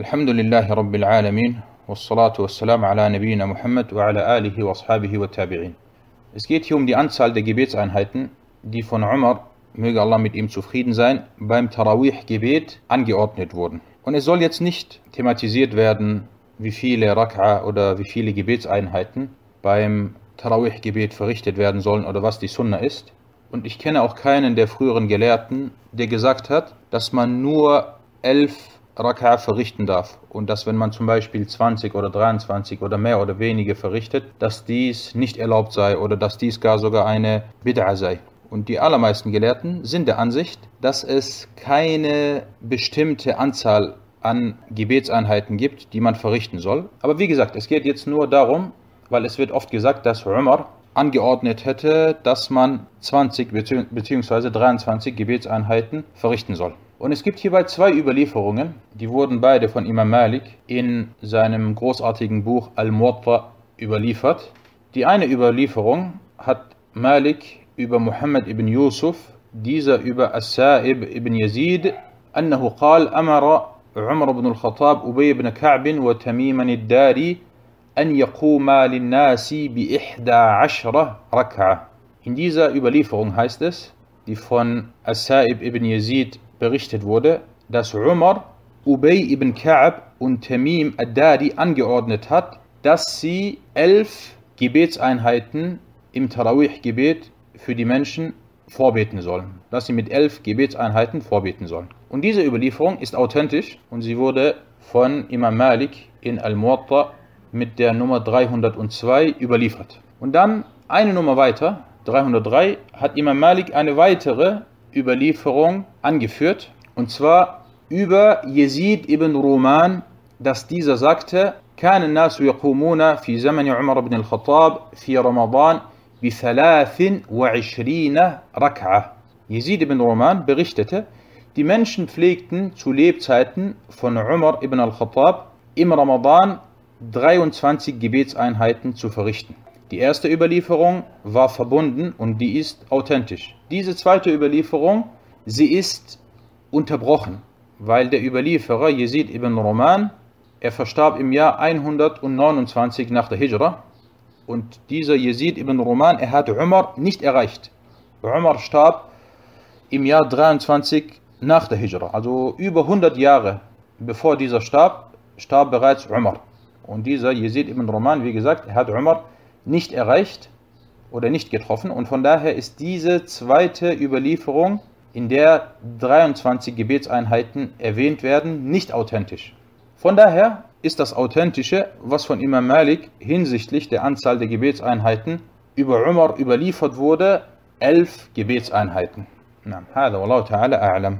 الحمد لله رب العالمين والصلاة والسلام على نبينا Muhammad وعلى آله وأصحابه والتابعين. Es geht hier um die Anzahl der Gebetseinheiten, die von Umar, möge Allah mit ihm zufrieden sein, beim Tarawih-Gebet angeordnet wurden. Und es soll jetzt nicht thematisiert werden, wie viele Rak'a oder wie viele Gebetseinheiten beim Tarawih-Gebet verrichtet werden sollen oder was die Sunna ist. Und ich kenne auch keinen der früheren Gelehrten, der gesagt hat, dass man nur elf Raka verrichten darf. Und dass, wenn man zum Beispiel 20 oder 23 oder mehr oder weniger verrichtet, dass dies nicht erlaubt sei oder dass dies gar sogar eine Bid'a sei. Und die allermeisten Gelehrten sind der Ansicht, dass es keine bestimmte Anzahl an Gebetseinheiten gibt, die man verrichten soll. Aber wie gesagt, es geht jetzt nur darum, weil es wird oft gesagt, dass Umar angeordnet hätte, dass man 20 bzw. 23 Gebetseinheiten verrichten soll. Und es gibt hierbei zwei Überlieferungen, die wurden beide von Imam Malik in seinem großartigen Buch Al-Muwatta überliefert. Die eine Überlieferung hat Malik über Muhammad ibn Yusuf, dieser über As-Sa'ib ibn Yazid, أنه قال أمر عمر بن الخطاب أبي بن كعب وتميما الداري أن يقوما للناس بإحدى عشرة ركعة. In dieser Überlieferung heißt es, die von As-Sa'ib ibn Yazid berichtet wurde, dass Umar Ubay ibn Ka'b und Tamim ad-Dari angeordnet hat, dass sie elf Gebetseinheiten im Tarawih-Gebet für die Menschen vorbeten sollen. Dass sie mit elf Gebetseinheiten vorbeten sollen. Und diese Überlieferung ist authentisch und sie wurde von Imam Malik in Al-Muwatta mit der Nummer 302 überliefert. Und dann eine Nummer weiter, 303, hat Imam Malik eine weitere Überlieferung angeführt, und zwar über Yazid ibn Ruman, dass dieser sagte, كان الناس يقومون في زمن عمر بن الخطاب في رمضان بثلاث وعشرين ركعة. Yazid ibn Ruman berichtete, die Menschen pflegten zu Lebzeiten von Umar ibn al-Khattab im Ramadan 23 Gebetseinheiten zu verrichten. Die erste Überlieferung war verbunden und die ist authentisch. Diese zweite Überlieferung, sie ist unterbrochen, weil der Überlieferer Yazid ibn Roman, er verstarb im Jahr 129 nach der Hijra und dieser Yazid ibn Roman, er hat Umar nicht erreicht. Umar starb im Jahr 23 nach der Hijra, also über 100 Jahre bevor dieser starb, starb bereits Umar. Und dieser Yazid ibn Roman, wie gesagt, er hat Umar nicht erreicht oder nicht getroffen. Und von daher ist diese zweite Überlieferung, in der 23 Gebetseinheiten erwähnt werden, nicht authentisch. Von daher ist das Authentische, was von Imam Malik hinsichtlich der Anzahl der Gebetseinheiten über Umar überliefert wurde, elf Gebetseinheiten. هذا والله تعالى أعلم